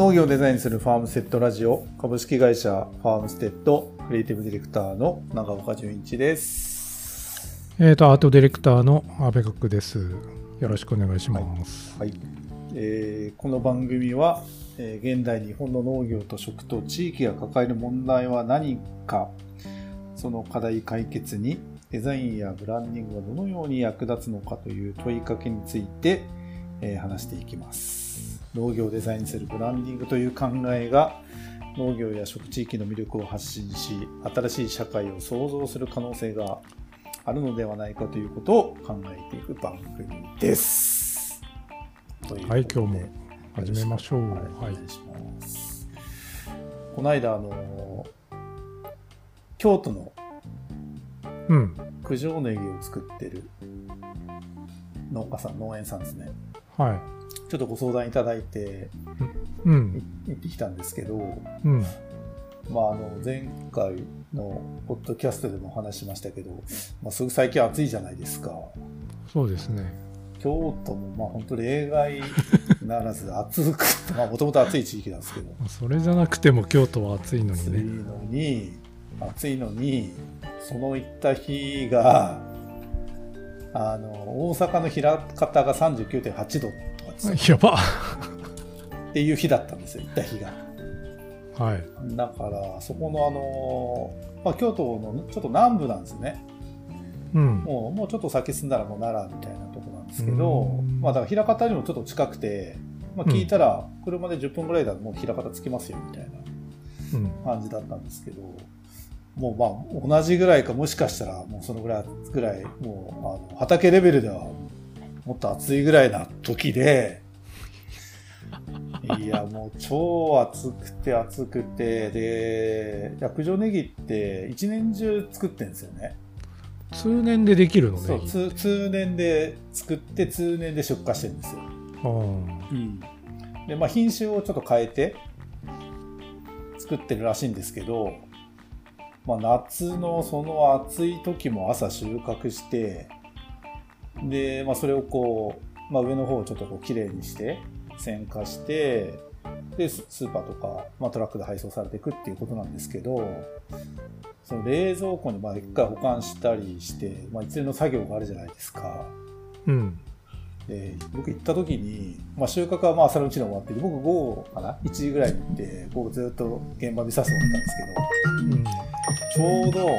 農業をデザインするファームステッドラジオ株式会社ファームステッドクリエイティブディレクターの長岡純一です。えーと、アートディレクターの阿部角です。よろしくお願いします。はい。えーこの番組は、えー現代日本の農業と食と地域が抱える問題は何か、その課題解決にデザインやブランディングがどのように役立つのかという問いかけについて、えー話していきます。農業をデザインするブランディングという考えが農業や食地域の魅力を発信し、新しい社会を創造する可能性があるのではないかということを考えていく番組です。というはい、今日も始めましょう。はい、おはい願いします。この間、あの、京都のうん。九条ネギを作ってる農家さん、農園さんですね。はちょっとご相談いただいてい。うん。い行ってきたんですけど、うん。まあ、あの前回のポッドキャストでもお話ししましたけど、まあ、すぐ最近暑いじゃないですか。そうですね。京都もまあ本当例外 ならず暑く、まあもともと暑い地域なんですけど、それじゃなくても京都は暑いの暑いにね。のに、暑いのに、その行った日が、あの、大阪の枚方が39.8度とかですよやば。っていう日だったんですよ、行った日が。はい。だから、そこのあの、まあ、京都のちょっと南部なんですね。うん。もう、もうちょっと先進んだらもう奈良みたいなとこなんですけどう、んまあだから枚方にもちょっと近くて、まあ聞いたら、車で10分ぐらいだともう枚方着きますよみたいなうん。感じだったんですけど、もうまあ同じぐらいかもしかしたらもうそのぐらいぐらい、もうあの畑レベルではもっと暑いぐらいな時で、いやもう超暑くて暑くて、で、薬状ネギって一年中作ってんですよね。通年でできるのそう、ね。通通年で作って通年で出荷してるんですよ。あで、まあ品種をちょっと変えて作ってるらしいんですけど、まあ夏のその暑い時も朝収穫して、で、まあそれをこう、まあ上の方をちょっとこう綺麗にして、選化して、で、スーパーとか、まあトラックで配送されていくっていうことなんですけど、その冷蔵庫にまあ一回保管したりして、まあ一連の作業があるじゃないですか。うん。で僕行った時に、まあ、収穫はまあ朝のうちに終わってて僕午後かな？1時ぐらいに行って午後ずっと現場見させてもらったんですけどうん。ちょうど、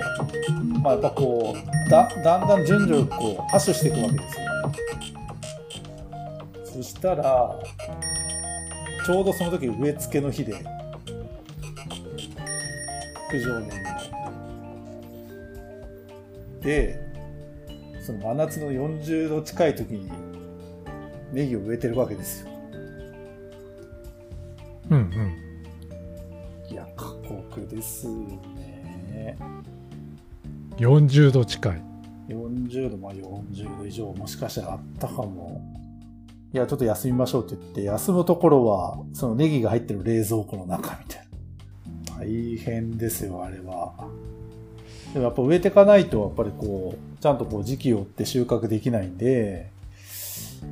まあ、やっぱこうだだんだん順序こうハッシュしていくわけですよそしたらちょうどその時植え付けの日で九条年のでその真夏の40度近い時にネギを植えてるわけですようん。うん。いや過酷ですよね40度近い。40度、まあ40度以上もしかしたらあったかも。いや、ちょっと休みましょうって言って、休むところは、そのネギが入ってる冷蔵庫の中みたいな。大変ですよ、あれは。でもやっぱ植えていかないと、やっぱりこう、ちゃんとこう時期を追って収穫できないんで、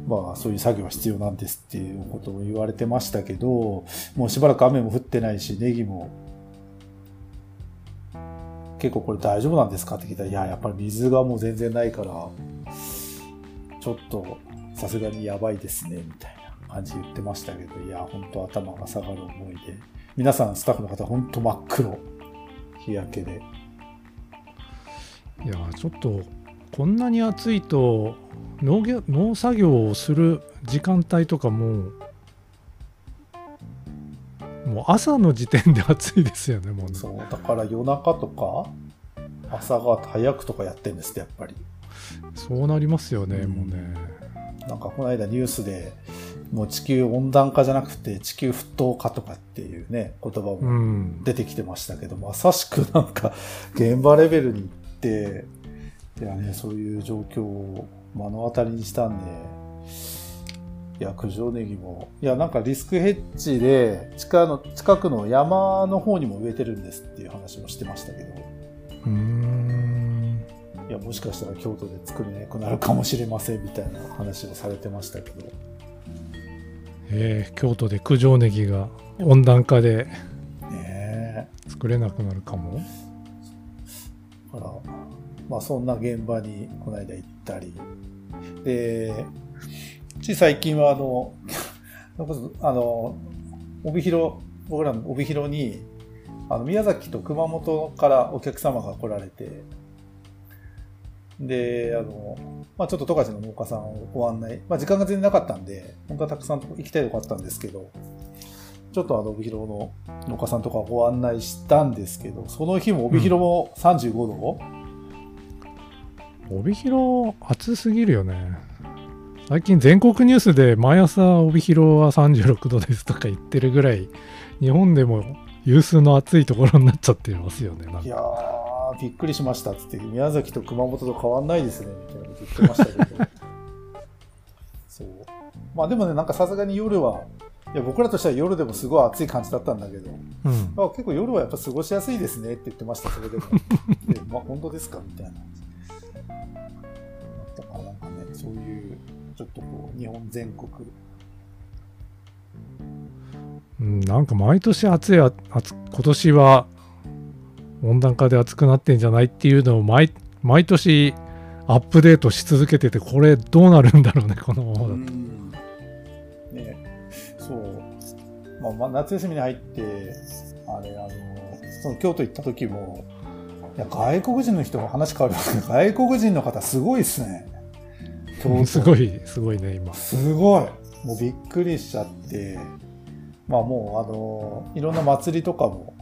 まあそういう作業は必要なんですっていうことを言われてましたけど、もうしばらく雨も降ってないし、ネギも結構これ大丈夫なんですかって聞いたら、いや、やっぱり水がもう全然ないから、ちょっとさすがにやばいですね、みたいな感じで言ってましたけど、いや、本当頭が下がる思いで、皆さんスタッフの方、本当真っ黒、日焼けで。いや、ちょっと、こんなに暑いと、農業農作業をする時間帯とかも、もう朝の時点で暑いですよね、もうね。そう、だから夜中とか、朝が早くとかやってんですって、やっぱり。そうなりますよね、うんもうね。なんかこの間ニュースで、もう地球温暖化じゃなくて地球沸騰化とかっていうね、言葉うもん。出てきてましたけど、まさしくなんか現場レベルに行って、いやね、そういう状況を目の当たりにしたんで、いや、九条ネギも、いや、なんかリスクヘッジで、近の近くの山の方にも植えてるんですっていう話もしてましたけど、うーん。いや、もしかしたら京都で作れなくなるかもしれませんみたいな話をされてましたけど、えー京都で九条ネギが温暖化でね作れなくなるかも。だから、まあそんな現場にこの間行ったり、で、つい最近はあの、あの、帯広、僕らの帯広に、あの、宮崎と熊本からお客様が来られて、で、あの、まあちょっと十勝の農家さんをご案内、まあ時間が全然なかったんで、本当はたくさん行きたいとこあったんですけど、ちょっとあの、帯広の農家さんとかご案内したんですけど、その日も帯広も35度、帯広暑すぎるよね最近全国ニュースで毎朝帯広は36度ですとか言ってるぐらい日本でも有数の暑いところになっちゃってますよねいやー、びっくりしましたっつって、宮崎と熊本と変わんないですね、みたいなこと言ってましたけど。そう。まあでもね、なんかさすがに夜は、いや僕らとしては夜でもすごい暑い感じだったんだけど、うんあ結構夜はやっぱ過ごしやすいですねって言ってました、それでも。でまあ本当ですか？みたいな。だからなんかね、そういう、ちょっとこう、日本全国、うん、なんか毎年暑いあ暑今年は温暖化で暑くなってんじゃないっていうのを毎毎年アップデートし続けててこれどうなるんだろうねこのままだと。うん。ねそう、まあ、まあ夏休みに入ってあれあのその京都行った時もいや外国人の人が話変わるんですけど 外国人の方すごいですね。すごいすごいね今。すごい。もうびっくりしちゃって。まあもうあのいろんな祭りとかも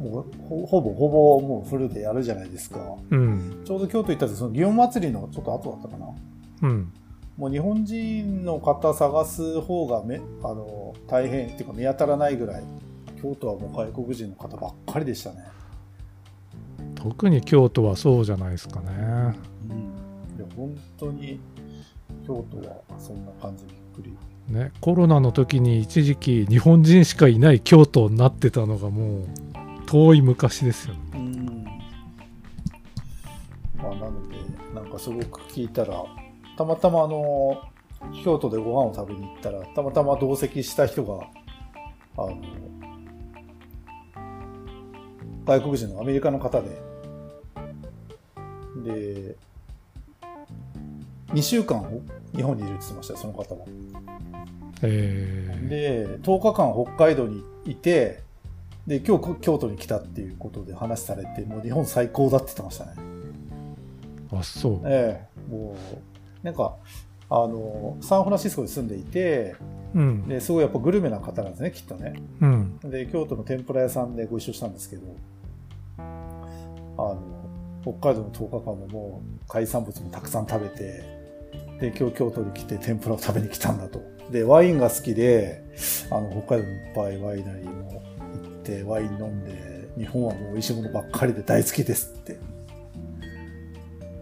もうほほぼほぼもうフルでやるじゃないですか。うん。ちょうど京都行った時その祇園祭りのちょっと後だったかな。うん。もう日本人の方探す方がめあの大変っていうか見当たらないぐらい京都はもう外国人の方ばっかりでしたね。特に京都はそうじゃないですかね。うん、いや本当に京都はそんな感じびっくり。ねコロナの時に一時期日本人しかいない京都になってたのがもう遠い昔ですよね。うん。まあ、なのでなんかすごく聞いたらたまたまあの京都でご飯を食べに行ったらたまたま同席した人があの外国人のアメリカの方でで2週間日本にいるって言ってましたよその方は。えー、で10日間北海道にいてで今日京都に来たっていうことで話されてもう日本最高だって言ってましたね。あそうええもうなんかあのサンフランシスコに住んでいてうんですごいやっぱグルメな方なんですねきっとね。うんで京都の天ぷら屋さんでご一緒したんですけどあの北海道の10日間ももう海産物もたくさん食べてで今日京都に来て天ぷらを食べに来たんだと。でワインが好きであの北海道にいっぱいワイナリーも行ってワイン飲んで日本はもう美味しいものばっかりで大好きですって。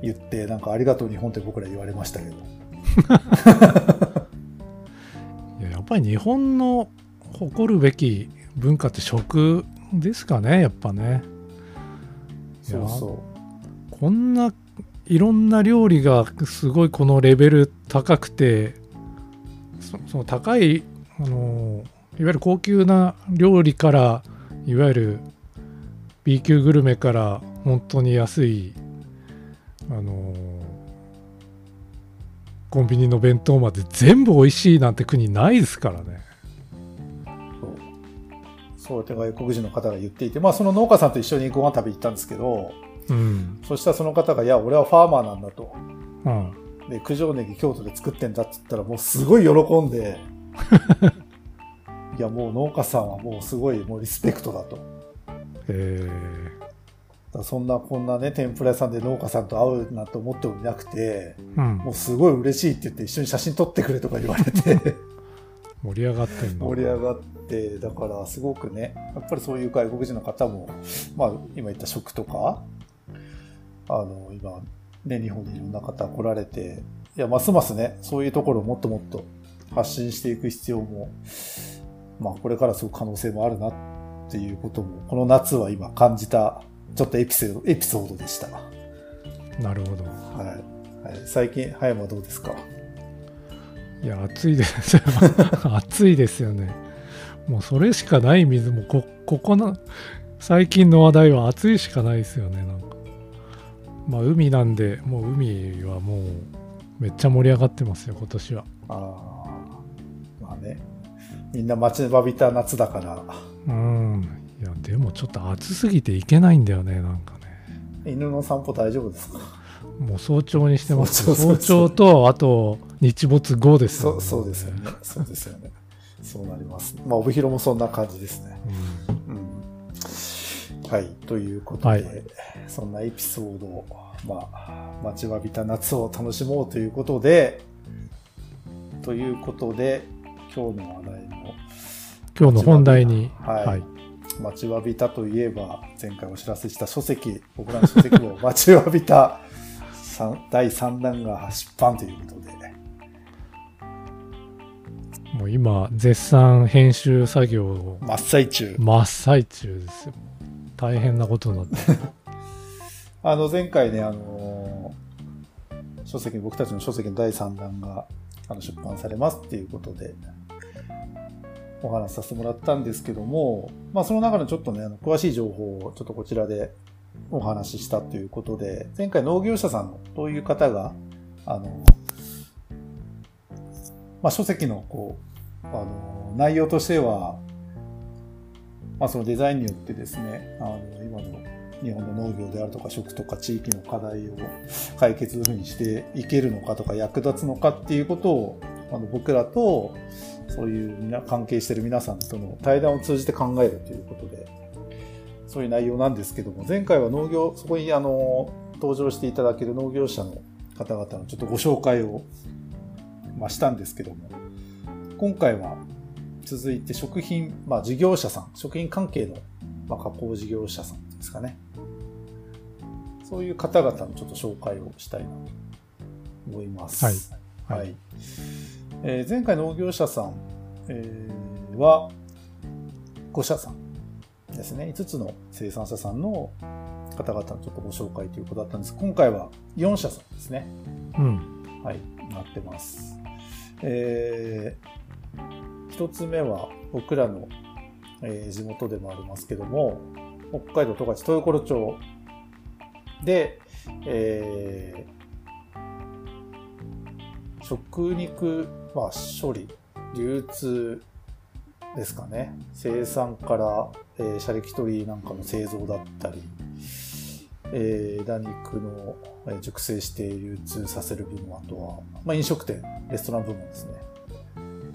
言ってなんかありがとう日本って僕ら言われましたけど。いややっぱり日本の誇るべき文化って食ですかねやっぱね。そうそこんないろんな料理がすごいこのレベル高くてその高いあのいわゆる高級な料理からいわゆる B 級グルメから本当に安いあのコンビニの弁当まで全部美味しいなんて国ないですからね。そう。やって外国人の方が言っていてまあその農家さんと一緒にご飯食べに行ったんですけどうんそしたらその方が、いや、俺はファーマーなんだと。うんで、九条ネギ京都で作ってんだって言ったら、もうすごい喜んで、いや、もう農家さんはもうすごいもうリスペクトだと。だえからそんな、こんなね、天ぷら屋さんで農家さんと会うなんて思ってもいなくて、ーうんもうすごい嬉しいって言って一緒に写真撮ってくれとか言われて、盛り上がってんの盛り上がって、だからすごくね、やっぱりそういう外国人の方も、まあ今言った食とか、あの、今、ね、日本にいろんな方来られて、いや、ますますね、そういうところをもっともっと発信していく必要も、まあこれからすごく可能性もあるなっていうことも、この夏は今感じた、ちょっとエピソード、エピソードでした。はなるほど。い。はい、最近、葉山はどうですか？いや暑いです。暑いですよね。もうそれしかない水もこここの最近の話題は暑いしかないですよねなんかまあ海なんでもう海はもうめっちゃ盛り上がってますよ今年は。ああまあね。みんな待ちわびた夏だから。うん。いやでもちょっと暑すぎていけないんだよねなんかね。犬の散歩大丈夫ですか？もう早朝にしてます。早朝とあと日没後ですよ。そうそうですよね。そうですよね。そうなります。まあ帯広もそんな感じですね。うん。うんはい。ということで、はい。そんなエピソードをまあ待ちわびた夏を楽しもうということでということで今日の話題の今日の本題にはい。はい。待ちわびたといえば前回お知らせした書籍僕らの書籍を 待ちわびた三第3弾が出版ということで。もう今絶賛編集作業を。真っ最中。真っ最中ですよ大変なことになって。あの前回ねあの書籍僕たちの書籍の第3弾があの出版されますっていうことでお話しさせてもらったんですけども、まあ、その中のちょっとねあの詳しい情報をちょっとこちらでお話ししたということで前回農業者さんのどういう方があの、まあ、書籍のこうあの内容としては、まあ、そのデザインによってですねあの今の日本の農業であるとか食とか地域の課題を解決どういうふうにしていけるのかとか役立つのかっていうことをあの僕らとそういう関係してる皆さんとの対談を通じて考えるということでそういう内容なんですけども前回は農業そこにあの登場していただける農業者の方々のちょっとご紹介を、ま、したんですけども今回は続いて食品、まあ、事業者さん食品関係の、まあ、加工事業者さんですかねそういう方々のちょっと紹介をしたいなと思います。はいはい。はいえー前回農業者さん、えーは5社さんですね。5つの生産者さんの方々のちょっとご紹介ということだったんです今回は4社さんですね。うんはい、なってます。えー、一つ目は僕らの、えー地元でもありますけども、北海道十勝豊頃町で、えー食肉、まあ、処理、流通ですかね。生産から、えー、シャレキ取りなんかの製造だったり、えー枝肉の熟成して流通させる部門、あとは、まあ、飲食店、レストラン部門ですね。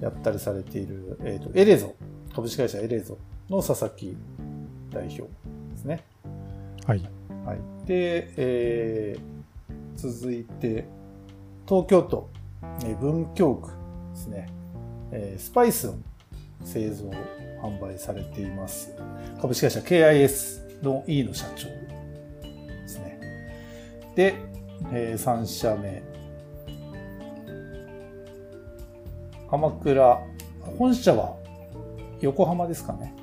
やったりされている、えーと、エレゾ、株式会社エレゾの佐々木代表ですね。はいはい。で、えー続いて、東京都、えー文京区ですね。えースパイスを製造、販売されています。株式会社 KIS の E の社長ですね。で、え3社目。鎌倉、本社は横浜ですかね。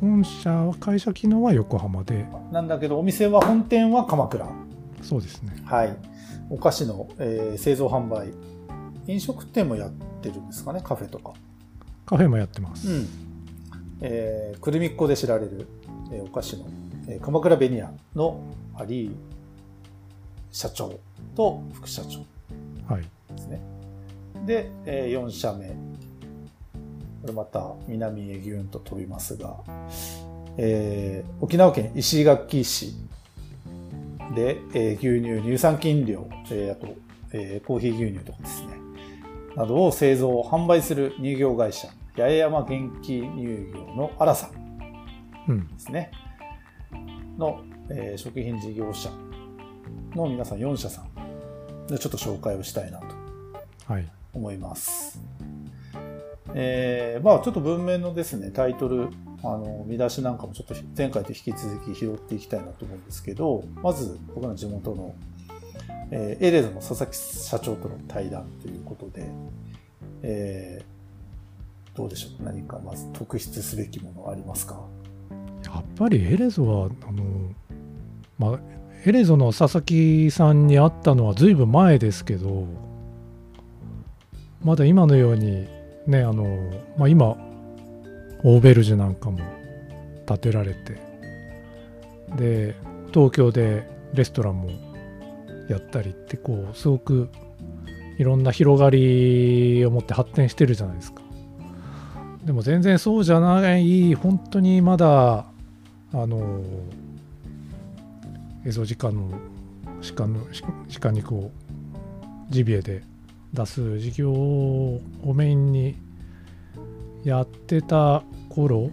本社は会社機能は横浜でなんだけど、お店は本店は鎌倉。そうですねはい。お菓子の、えー製造販売。飲食店もやってるんですかね、カフェとか。カフェもやってます、うん。えー、くるみっこで知られる、えーお菓子の、えー鎌倉ベニアのアリー社長と副社長はいでえ4社目。これまた南へギュンと飛びますが、えー沖縄県石垣市で、えー牛乳、乳酸菌量、えーあと、えーコーヒー牛乳とかですね、などを製造、販売する乳業会社、八重山元気乳業の荒さんうん。ですね、の、えー食品事業者の皆さん4社さん。でちょっと紹介をしたいなと。はい思います。えーまあちょっと文面のですね、タイトル、あの、見出しなんかもちょっと前回と引き続き拾っていきたいなと思うんですけど、まず僕の地元の、えーエレーズの佐々木社長との対談ということで、えーどうでしょう何かまず特筆すべきものありますか？やっぱりエレゾはあのまあエレゾの佐々木さんに会ったのはずいぶん前ですけどまだ今のようにねあの、まあ、今オーベルジュなんかも建てられてで東京でレストランもやったりってこうすごくいろんな広がりを持って発展してるじゃないですか。でも全然そうじゃない本当にまだあのエゾジカの鹿の鹿肉をジビエで出す事業をメインにやってた頃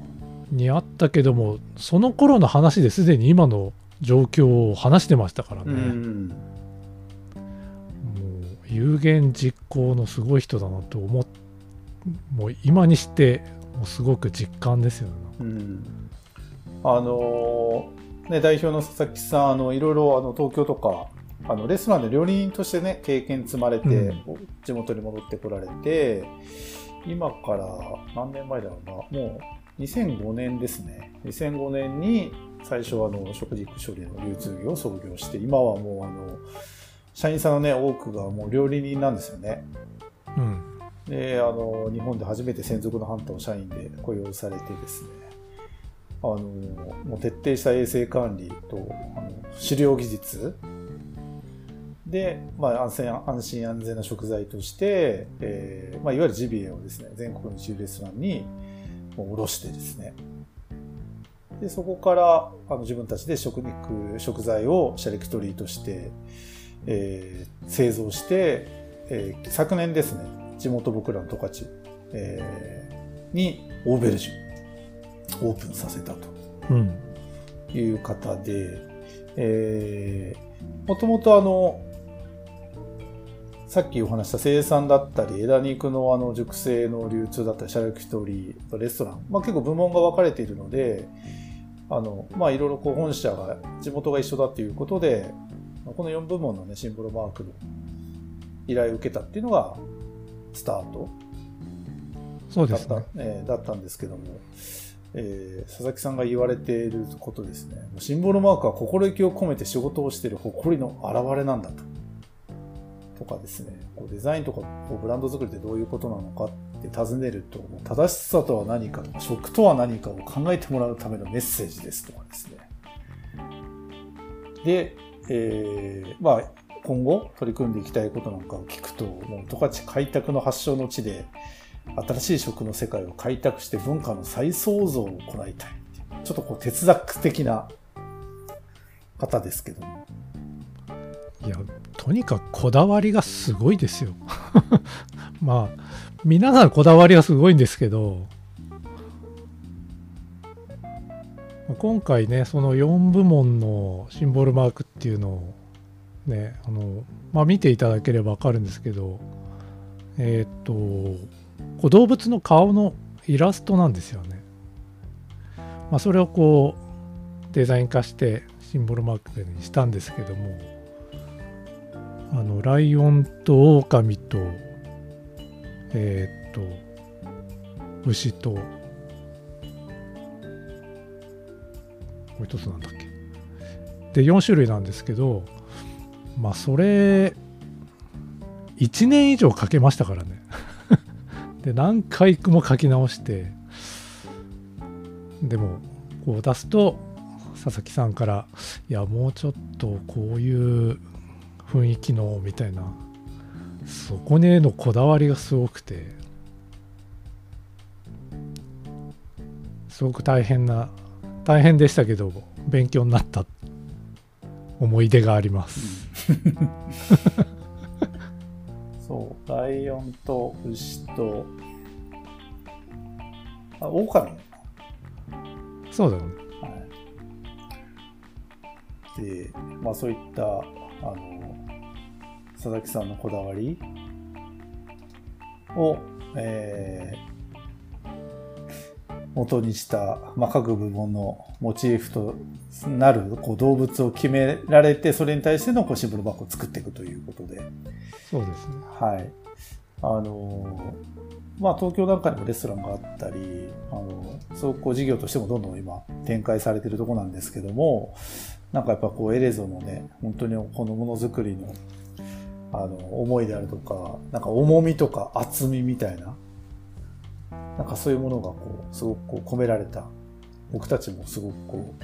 にあったけどもその頃の話ですでに今の状況を話してましたからね、もう有言実行のすごい人だなと思っもう今にしてもうすごく実感ですよね、うん、あのね代表の佐々木さんあのいろいろあの東京とかあのレストランで料理人としてね経験積まれて、うん、地元に戻ってこられて今から何年前だろうなもう2005年ですね。2005年に最初はあの食肉処理の流通業を創業して今はもうあの社員さんのね多くがもう料理人なんですよね。うん、であの日本で初めて専属のハンターを社員で雇用されてですね。あのもう徹底した衛生管理とあの狩猟技術で、まあ、安全安心安全な食材として、えーまあ、いわゆるジビエをですね全国の一流レストランに卸してですね。でそこからあの自分たちで食肉食材をシャレクトリーとして、えー、製造して、えー、昨年ですね地元僕らの十勝、えー、にオーベルジュオープンさせたと。いう方で、うん、えー、もともとあのさっきお話した生産だったり、枝肉のあの熟成の流通だったり、シャレクトリー、レストラン、まあ、結構部門が分かれているので、あの、まあ、いろいろこう本社が、地元が一緒だっていうことで、この4部門のね、シンボルマークの依頼を受けたっていうのが、スタートそうですね。えー、だったんですけども、えー、佐々木さんが言われていることですね。シンボルマークは心意気を込めて仕事をしている誇りの表れなんだと。かですね、こうデザインとかこうブランド作りってどういうことなのかって尋ねると、正しさとは何かとか、食とは何かを考えてもらうためのメッセージですとかですね。で、えー、まあ、今後取り組んでいきたいことなんかを聞くと、もう十勝開拓の発祥の地で、新しい食の世界を開拓して文化の再創造を行いたい。ちょっとこう哲学的な方ですけども。いや、とにかくこだわりがすごいですよ。まあ、皆さんこだわりはすごいんですけど、今回ね、その4部門のシンボルマークっていうのをね、あの、まあ見ていただければわかるんですけど、えー、っと、こう動物の顔のイラストなんですよね。まあそれをこうデザイン化してシンボルマークにしたんですけども、あのライオンと狼とえー、っと牛ともう一つなんだっけ？で4種類なんですけどまあそれ1年以上かけましたからね。で何回も書き直してでもこう出すと佐々木さんからいやもうちょっとこういう雰囲気のみたいな。そこへのこだわりがすごくて。すごく大変な大変でしたけど勉強になった思い出があります、そう。ライオンと牛と。あ狼。そうだね、はい、でまあそういったあの佐々木さんのこだわり？を、えー、元にした、まあ、各部門のモチーフとなるこう動物を決められて、それに対してのこうシンボルバッグを作っていくということで。そうですね。はい。あのまあ、東京なんかにもレストランがあったり、あの、そうこう事業としてもどんどん今展開されているところなんですけども、なんかやっぱこうエレゾのね、本当にこのものづくりのあの、思いであるとか、なんか重みとか厚みみたいななんかそういうものがこうすごくこう込められた僕たちもすごくこ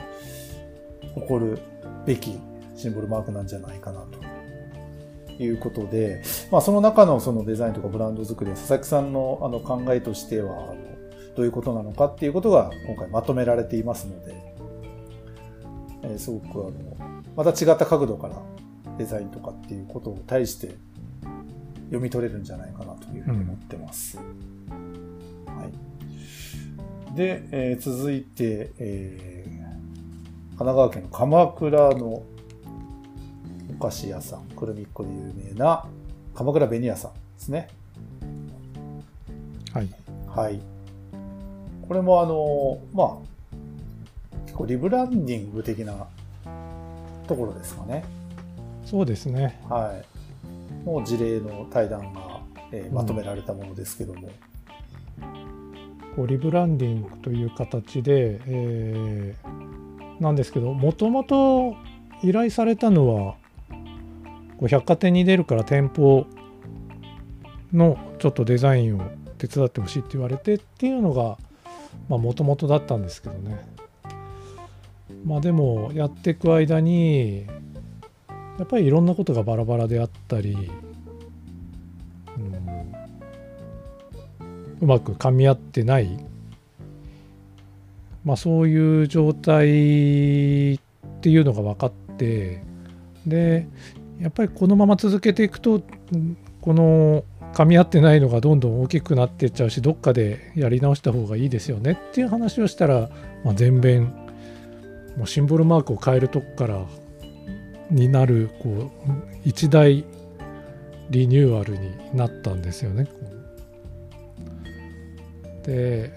う誇るべきシンボルマークなんじゃないかなと。いうことで、まあ、その中のそのデザインとかブランド作りは佐々木さんのあの考えとしてはどういうことなのかっていうことが今回まとめられていますので、えー、すごくあのまた違った角度からデザインとかっていうことを対して読み取れるんじゃないかなというふうに思ってます。うん、はい、で、えー、続いて、えー、神奈川県の鎌倉のお菓子屋さん、くるみっこで有名な鎌倉紅屋さんですね。はい。はい。これもあの、まあ、結構リブランディング的なところですかね。そうですね。はい。もう事例の対談が、えー、まとめられたものですけども。うん、こうリブランディングという形で、えー、なんですけど、もともと依頼されたのは、こう百貨店に出るから店舗のちょっとデザインを手伝ってほしいって言われてっていうのがもともとだったんですけどねまあでもやっていく間にやっぱりいろんなことがバラバラであったり、うん、うまく噛み合ってないまあそういう状態っていうのが分かってでやっぱりこのまま続けていくとこの噛み合ってないのがどんどん大きくなっていっちゃうしどっかでやり直した方がいいですよねっていう話をしたら、まあ、全面もうシンボルマークを変えるとこからになるこう一大リニューアルになったんですよね。で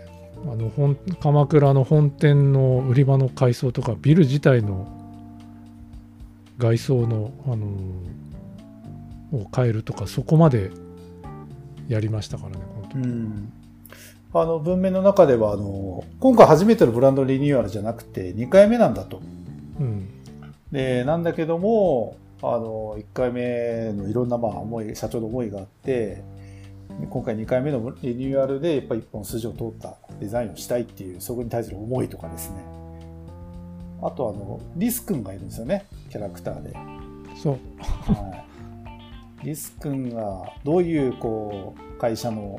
あの本鎌倉の本店の売り場の改装とかビル自体の外装の、あのー、を変えるとかそこまでやりましたからね本当に。うんあの文面の中ではあの今回初めてのブランドリニューアルじゃなくて2回目なんだと。うん、でなんだけどもあの1回目のいろんなまあ思い社長の思いがあって今回2回目のリニューアルでやっぱり1本筋を通ったデザインをしたいっていうそこに対する思いとかですねあとあのリス君がいるんですよねキャラクターで。そう、はい、リス君がどういうこう会社の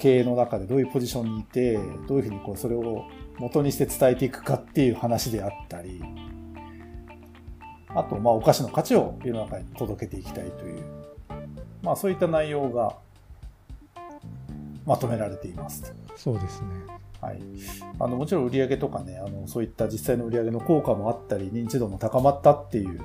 経営の中でどういうポジションにいてどういうふうにこうそれを元にして伝えていくかっていう話であったりあとまあお菓子の価値を世の中に届けていきたいという、まあ、そういった内容がまとめられていますそうですね。はい、あのもちろん売上とかねあのそういった実際の売上の効果もあったり認知度も高まったっていう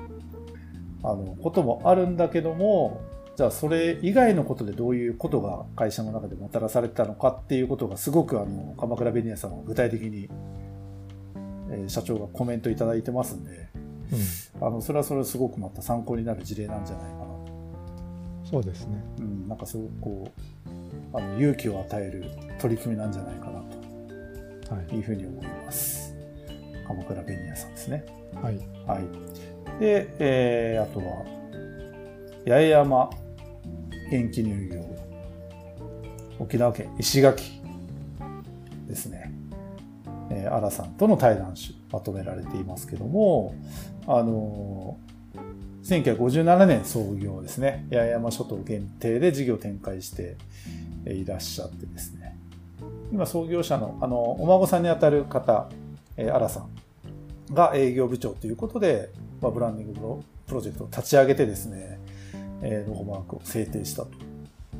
あのこともあるんだけどもじゃあそれ以外のことでどういうことが会社の中でもたらされたのかっていうことがすごくあの鎌倉ベニヤさんは具体的に、えー、社長がコメントいただいてますんで、うん、あのそれはそれすごくまた参考になる事例なんじゃないかな。とそうですね、うん、なんかすごくこうあの勇気を与える取り組みなんじゃないかなと。い。うふうに思います、はい、鎌倉ベニヤさんですね。はい、はい、で、えー、あとは八重山元気乳業沖縄県石垣ですね、えー、新さんとの対談集まとめられていますけども、あのー、1957年創業ですね、八重山諸島限定で事業展開していらっしゃってですね、今創業者の、あの、お孫さんにあたる方、えー、新さんが営業部長ということで、まあ、ブランディングプロジェクトを立ち上げてですね、ロゴマークを制定したと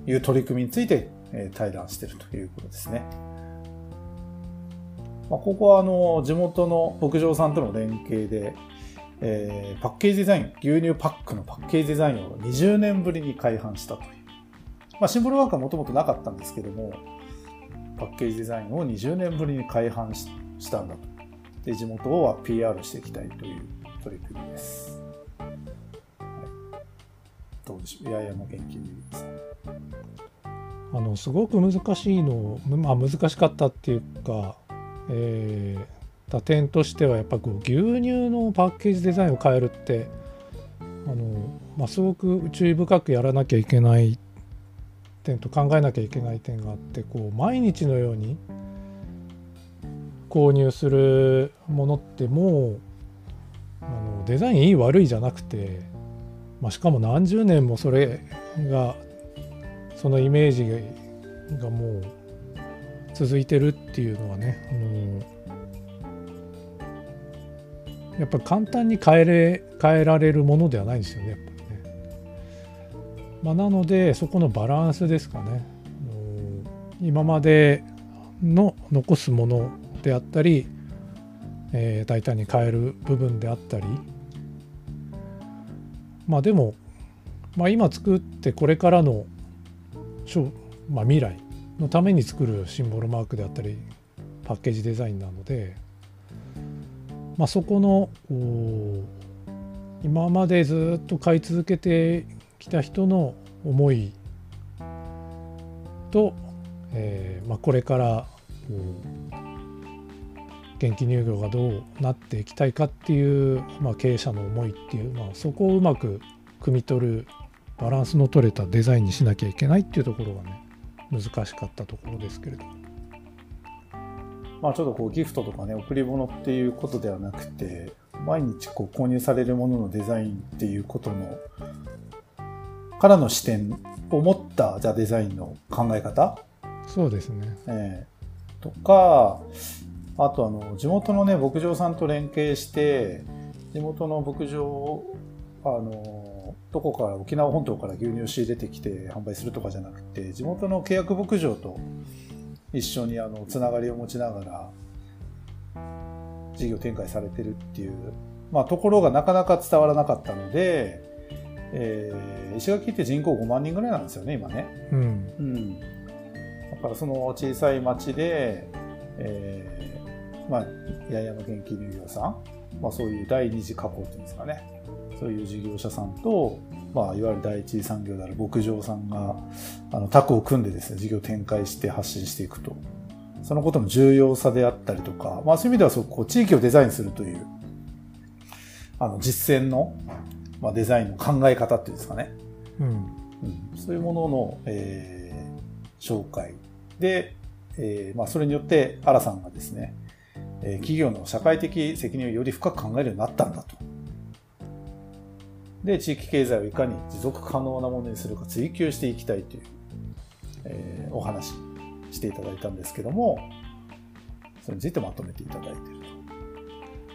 いう取り組みについて、対談しているということですね。まあ、ここはあの地元の牧場さんとの連携で、えー、パッケージデザイン、牛乳パックのパッケージデザインを20年ぶりに開販したという。まあ、シンボルワークはもともとなかったんですけども、パッケージデザインを20年ぶりに開販したんだと。で、地元を PR していきたいという取り組みです。でしょう八重山元気さんあのすごく難しいの、まあ、難しかったっていうか、えー、打点としてはやっぱこう牛乳のパッケージデザインを変えるってあの、まあ、すごく注意深くやらなきゃいけない点と考えなきゃいけない点があってこう毎日のように購入するものってもうあのデザインいい悪いじゃなくて、まあ、しかも何十年もそれがそのイメージがもう続いてるっていうのはね、あのやっぱり簡単に変えれ変えられるものではないんですよねやっぱりね。まあ、なのでそこのバランスですかね。今までの残すものであったり、えー、大胆に変える部分であったりまあでも、まあ、今作ってこれからの、まあ、未来のために作るシンボルマークであったりパッケージデザインなので、まあ、そこの今までずっと買い続けてきた人の思いと、えーまあ、これから元気乳業がどうなっていきたいかっていう、まあ、経営者の思いっていう、まあ、そこをうまく汲み取るバランスの取れたデザインにしなきゃいけないっていうところがね難しかったところですけれどまあちょっとこうギフトとかね贈り物っていうことではなくて毎日こう購入されるもののデザインっていうことのからの視点を持ったじゃあデザインの考え方？そうですね、えー、とかあとあの地元のね牧場さんと連携して地元の牧場をあのどこから沖縄本島から牛乳を仕入れてきて販売するとかじゃなくて地元の契約牧場と一緒にあのつながりを持ちながら事業展開されてるっていう、まあ、ところがなかなか伝わらなかったので、えー、石垣って人口5万人ぐらいなんですよね今ね。うん、うん、だからその小さい町で、えー、まあ八重山元気乳業さん、まあ、そういう第二次加工っていうんですかねそういう事業者さんと、まあ、いわゆる第一次産業である牧場さんが、あの、タッグを組んでですね、事業展開して発信していくと。そのことの重要さであったりとか、まあそういう意味ではそう、こう、地域をデザインするという、あの、実践の、まあデザインの考え方っていうんですかね。うん。うん、そういうものの、えー、紹介で、えー、まあそれによって、アラさんがですね、えー、企業の社会的責任をより深く考えるようになったんだと。で、地域経済をいかに持続可能なものにするか追求していきたいという、えー、お話していただいたんですけども、それについてまとめていただいている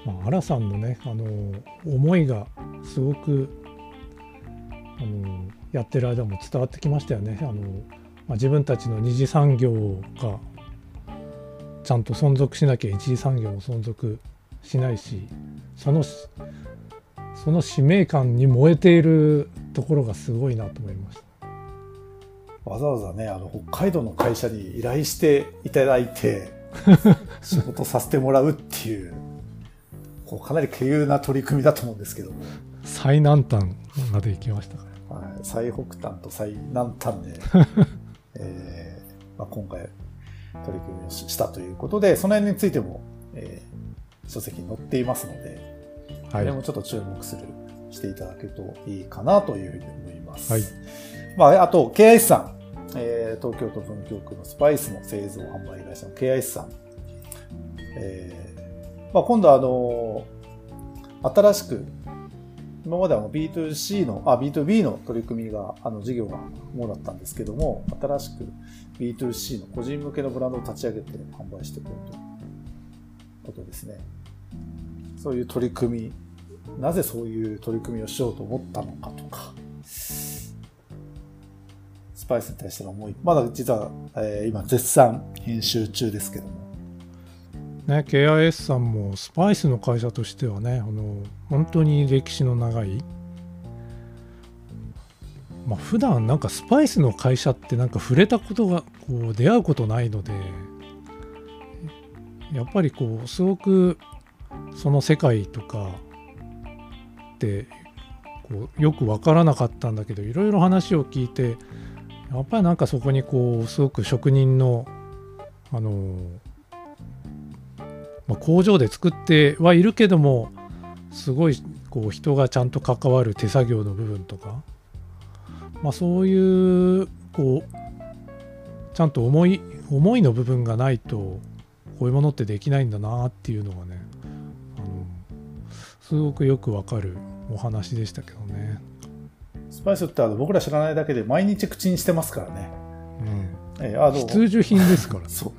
と。まあ、新さんのね、あの、思いがすごく、あの、やってる間も伝わってきましたよね。あの、まあ、自分たちの二次産業がちゃんと存続しなきゃ一次産業も存続しないしそのその使命感に燃えているところがすごいなと思いました。わざわざねあの北海道の会社に依頼していただいて 仕事させてもらうっていうこうかなり稀有な取り組みだと思うんですけど。も最南端まで行きましたから、はい、最北端と最南端で、えーまあ、今回取り組みをしたということでその辺についても、えー、書籍に載っていますのではい、れもちょっと注目する、していただけるといいかなというふうに思います。はい。まあ、あと、KIS さん。えー、東京都文京区のスパイスの製造販売会社の KIS さん。えー、まあ、今度あの、新しく、今までは B2C の、あ、B2B の取り組みが、あの、事業がもうだったんですけども、新しく B2C の個人向けのブランドを立ち上げて販売していこうということですね。そういう取り組み、なぜそういう取り組みをしようと思ったのかとか、スパイスに対しての思い、まだ実は、えー、今絶賛編集中ですけども。ね、KIS さんもスパイスの会社としてはね、あの本当に歴史の長い、まあ普段なんかスパイスの会社ってなんか触れたことがこう出会うことないので、やっぱりこうすごくその世界とかってこうよく分からなかったんだけどいろいろ話を聞いてやっぱりなんかそこにこうすごく職人のあのまあ、工場で作ってはいるけどもすごいこう人がちゃんと関わる手作業の部分とか、まあ、そういうこうちゃんと思い思いの部分がないとこういうものってできないんだなっていうのがねあのすごくよくわかるお話でしたけどね。スパイスってあの僕ら知らないだけで毎日口にしてますからね。うん、えー、あの必需品ですからね。そう。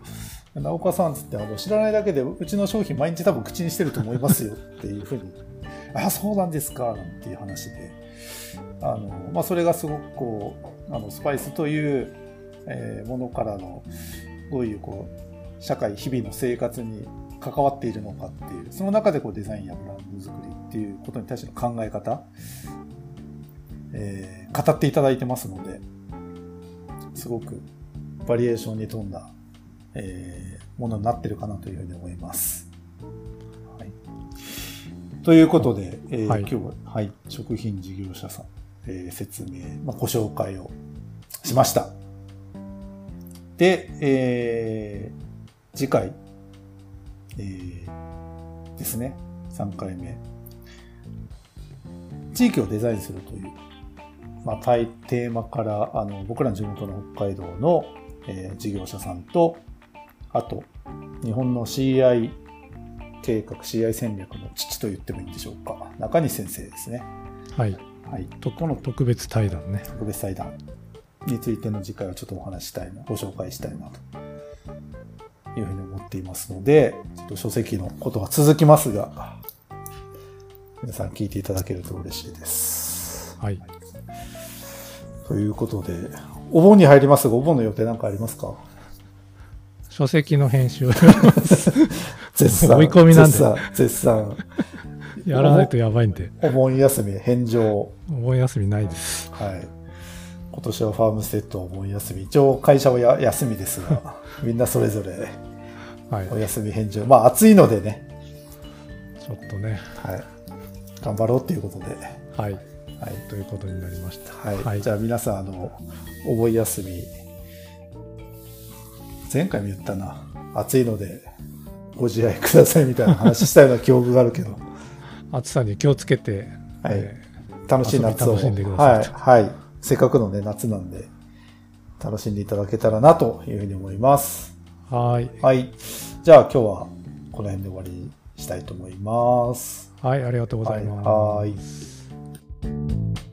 直岡さんつってあの知らないだけでうちの商品毎日多分口にしてると思いますよっていうふうに、あ、そうなんですかなんていう話で。あの、まあ、それがすごくこう、あの、スパイスという、えーものからの、どういうこう、社会、日々の生活に関わっているのかっていう、その中でこうデザインやブランド作りっていうことに対しての考え方、えー語っていただいてますので、すごくバリエーションに富んだ、えーものになってるかなというふうに思います。はい、ということで、えーはい今日は、はい、食品事業者さん、えー説明、まあ、ご紹介をしました。で、えー次回、えーですね、3回目。地域をデザインするという、まあ、テーマから、あの、僕らの地元の北海道の、えー事業者さんと、あと、日本の CI 計画、CI 戦略の父と言ってもいいんでしょうか。中西先生ですね。はい。はい。とこの特別対談ね。特別対談についての次回をちょっとお話ししたいな、ご紹介したいなというふうに思っていますので、ちょっと書籍のことが続きますが、皆さん聞いていただけると嬉しいです。はい。ということで、お盆に入りますが、お盆の予定なんかありますか？書籍の編集 絶賛。追い込みなんで絶賛、絶賛。やらないとやばいんで、お盆休み返上。お盆休みないです。はい。今年はファームステッドお盆休み。一応会社はや休みですが、みんなそれぞれはい。お休み返上。まあ暑いのでね、ちょっとね。はい。頑張ろうっていうことで。はい。はい。ということになりました。はい。はいじゃあ皆さん、あの、お盆休み、前回も言ったな。暑いので、ご自愛くださいみたいな話したような記憶があるけど、暑さに気をつけて、はいえ楽しい夏を。楽しんでくだはい。さいはい。せっかくのね、夏なんで、楽しんでいただけたらなというふうに思います。ーはい。はい。じゃあ今日はこの辺で終わりにしたいと思います。はい、ありがとうございます。はい。はい